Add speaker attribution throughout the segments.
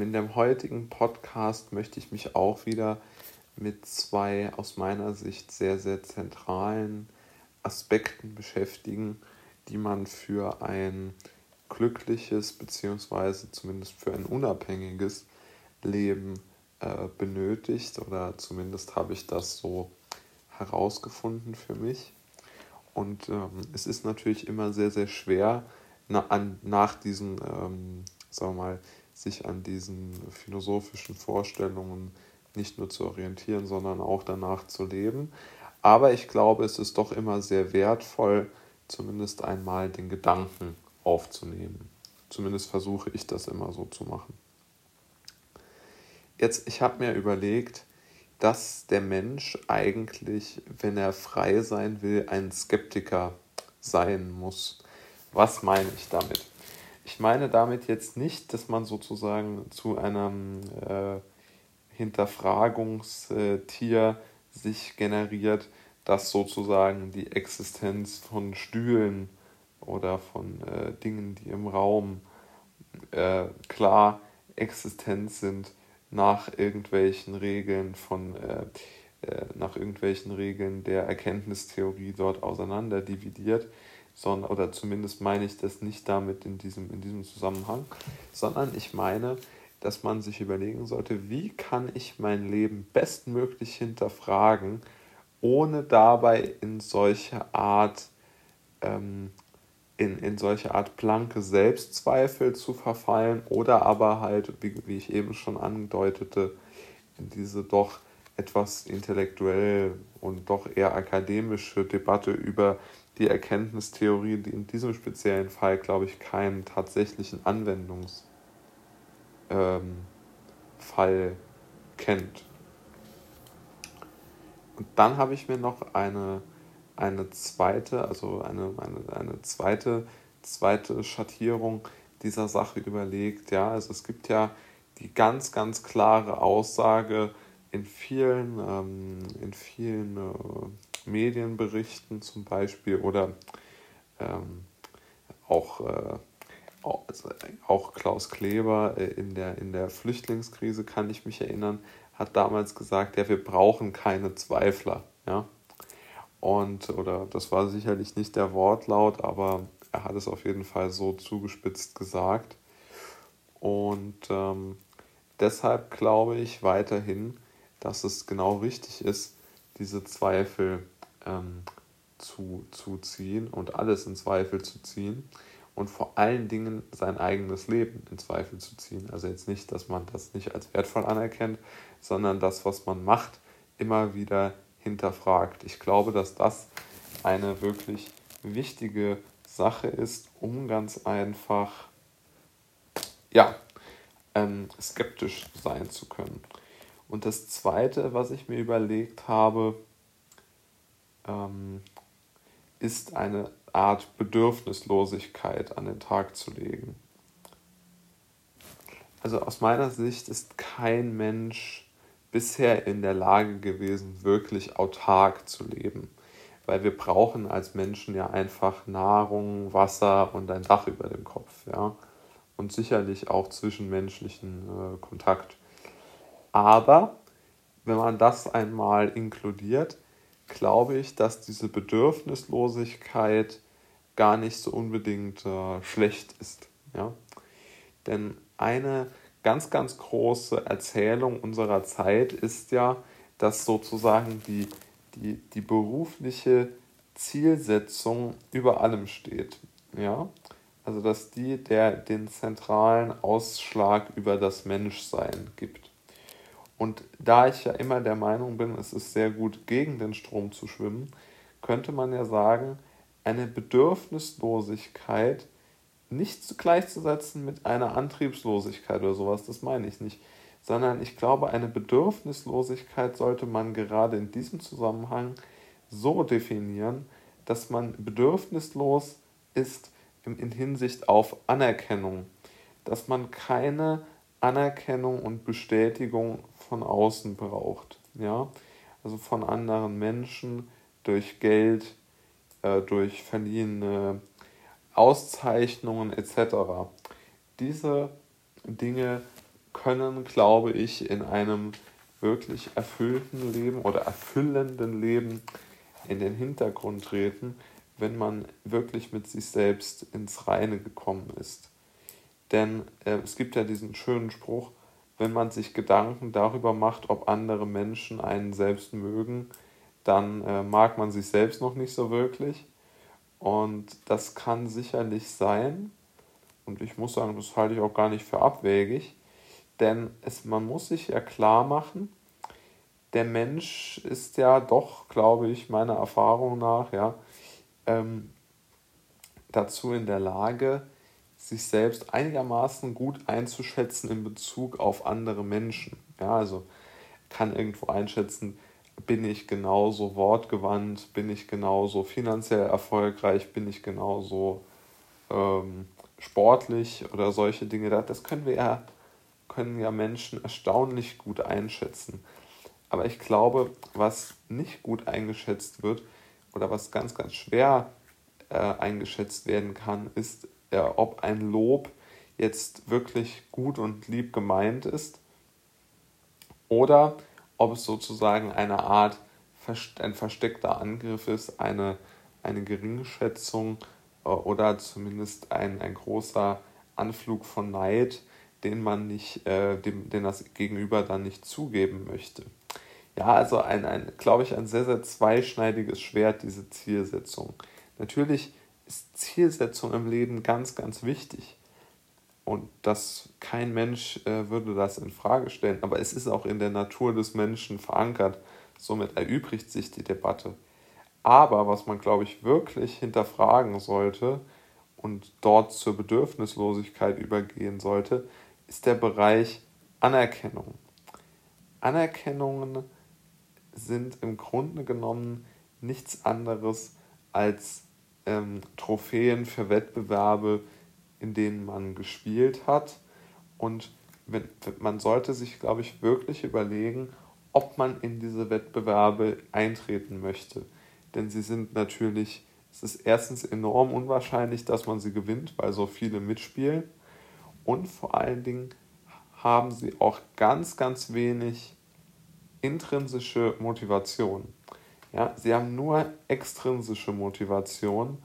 Speaker 1: in dem heutigen Podcast möchte ich mich auch wieder mit zwei aus meiner Sicht sehr, sehr zentralen Aspekten beschäftigen, die man für ein glückliches beziehungsweise zumindest für ein unabhängiges Leben äh, benötigt oder zumindest habe ich das so herausgefunden für mich. Und ähm, es ist natürlich immer sehr, sehr schwer, na, an, nach diesen, ähm, sagen wir mal, sich an diesen philosophischen Vorstellungen nicht nur zu orientieren, sondern auch danach zu leben. Aber ich glaube, es ist doch immer sehr wertvoll, zumindest einmal den Gedanken aufzunehmen. Zumindest versuche ich das immer so zu machen. Jetzt, ich habe mir überlegt, dass der Mensch eigentlich, wenn er frei sein will, ein Skeptiker sein muss. Was meine ich damit? Ich meine damit jetzt nicht, dass man sozusagen zu einem äh, Hinterfragungstier sich generiert, das sozusagen die Existenz von Stühlen oder von äh, Dingen, die im Raum äh, klar existent sind, nach irgendwelchen Regeln von äh, äh, nach irgendwelchen Regeln der Erkenntnistheorie dort auseinander dividiert, sondern oder zumindest meine ich das nicht damit in diesem, in diesem Zusammenhang, sondern ich meine, dass man sich überlegen sollte, wie kann ich mein Leben bestmöglich hinterfragen, ohne dabei in solche Art ähm, in, in solche Art blanke Selbstzweifel zu verfallen oder aber halt, wie, wie ich eben schon andeutete, in diese doch etwas intellektuell und doch eher akademische Debatte über die Erkenntnistheorie, die in diesem speziellen Fall, glaube ich, keinen tatsächlichen Anwendungsfall ähm, kennt. Und dann habe ich mir noch eine eine zweite, also eine, eine, eine zweite, zweite Schattierung dieser Sache überlegt. Ja, also es gibt ja die ganz, ganz klare Aussage in vielen, ähm, in vielen äh, Medienberichten zum Beispiel oder ähm, auch, äh, also auch Klaus Kleber äh, in, der, in der Flüchtlingskrise, kann ich mich erinnern, hat damals gesagt, ja, wir brauchen keine Zweifler. Ja? Und, oder das war sicherlich nicht der Wortlaut, aber er hat es auf jeden Fall so zugespitzt gesagt. Und ähm, deshalb glaube ich weiterhin, dass es genau richtig ist, diese Zweifel ähm, zu, zu ziehen und alles in Zweifel zu ziehen und vor allen Dingen sein eigenes Leben in Zweifel zu ziehen. Also jetzt nicht, dass man das nicht als wertvoll anerkennt, sondern das, was man macht, immer wieder hinterfragt. Ich glaube, dass das eine wirklich wichtige Sache ist, um ganz einfach ja, ähm, skeptisch sein zu können. Und das Zweite, was ich mir überlegt habe, ähm, ist eine Art Bedürfnislosigkeit an den Tag zu legen. Also aus meiner Sicht ist kein Mensch bisher in der Lage gewesen, wirklich autark zu leben. Weil wir brauchen als Menschen ja einfach Nahrung, Wasser und ein Dach über dem Kopf. Ja? Und sicherlich auch zwischenmenschlichen äh, Kontakt. Aber wenn man das einmal inkludiert, glaube ich, dass diese Bedürfnislosigkeit gar nicht so unbedingt äh, schlecht ist. Ja? Denn eine ganz, ganz große Erzählung unserer Zeit ist ja, dass sozusagen die, die, die berufliche Zielsetzung über allem steht. Ja? Also dass die der den zentralen Ausschlag über das Menschsein gibt. Und da ich ja immer der Meinung bin, es ist sehr gut gegen den Strom zu schwimmen, könnte man ja sagen, eine Bedürfnislosigkeit nicht gleichzusetzen mit einer Antriebslosigkeit oder sowas, das meine ich nicht. Sondern ich glaube, eine Bedürfnislosigkeit sollte man gerade in diesem Zusammenhang so definieren, dass man bedürfnislos ist in Hinsicht auf Anerkennung. Dass man keine Anerkennung und Bestätigung von außen braucht. Ja? Also von anderen Menschen durch Geld, äh, durch verliehene Auszeichnungen etc. Diese Dinge können, glaube ich, in einem wirklich erfüllten Leben oder erfüllenden Leben in den Hintergrund treten, wenn man wirklich mit sich selbst ins Reine gekommen ist. Denn äh, es gibt ja diesen schönen Spruch, wenn man sich Gedanken darüber macht, ob andere Menschen einen selbst mögen, dann äh, mag man sich selbst noch nicht so wirklich. Und das kann sicherlich sein. Und ich muss sagen, das halte ich auch gar nicht für abwegig. Denn es, man muss sich ja klar machen, der Mensch ist ja doch, glaube ich, meiner Erfahrung nach, ja, ähm, dazu in der Lage, sich selbst einigermaßen gut einzuschätzen in Bezug auf andere Menschen. Ja, also kann irgendwo einschätzen, bin ich genauso wortgewandt, bin ich genauso finanziell erfolgreich, bin ich genauso ähm, sportlich oder solche Dinge. Das können wir ja, können ja Menschen erstaunlich gut einschätzen. Aber ich glaube, was nicht gut eingeschätzt wird oder was ganz, ganz schwer äh, eingeschätzt werden kann, ist, äh, ob ein Lob jetzt wirklich gut und lieb gemeint ist oder ob es sozusagen eine Art, ein versteckter Angriff ist, eine, eine Geringschätzung äh, oder zumindest ein, ein großer Anflug von Neid, den man nicht, äh, dem, den das Gegenüber dann nicht zugeben möchte ja, also ein, ein glaube ich, ein sehr, sehr zweischneidiges Schwert, diese Zielsetzung. Natürlich ist Zielsetzung im Leben ganz, ganz wichtig. Und das, kein Mensch äh, würde das in Frage stellen, aber es ist auch in der Natur des Menschen verankert. Somit erübrigt sich die Debatte. Aber was man, glaube ich, wirklich hinterfragen sollte und dort zur Bedürfnislosigkeit übergehen sollte, ist der Bereich Anerkennung. Anerkennungen sind im Grunde genommen nichts anderes als ähm, Trophäen für Wettbewerbe, in denen man gespielt hat. Und wenn, man sollte sich, glaube ich, wirklich überlegen, ob man in diese Wettbewerbe eintreten möchte. Denn sie sind natürlich, es ist erstens enorm unwahrscheinlich, dass man sie gewinnt, weil so viele mitspielen. Und vor allen Dingen haben sie auch ganz, ganz wenig intrinsische Motivation. Ja, sie haben nur extrinsische Motivation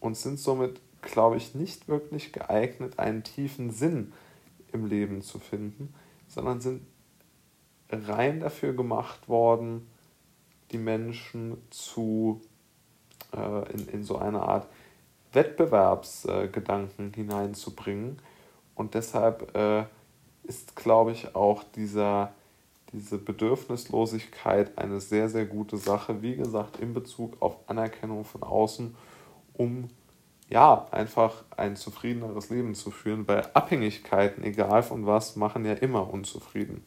Speaker 1: und sind somit, glaube ich, nicht wirklich geeignet, einen tiefen Sinn im Leben zu finden, sondern sind rein dafür gemacht worden, die Menschen zu äh, in, in so eine Art Wettbewerbsgedanken äh, hineinzubringen. Und deshalb äh, ist, glaube ich, auch dieser diese Bedürfnislosigkeit eine sehr, sehr gute Sache, wie gesagt, in Bezug auf Anerkennung von außen, um ja, einfach ein zufriedeneres Leben zu führen, weil Abhängigkeiten, egal von was, machen ja immer unzufrieden.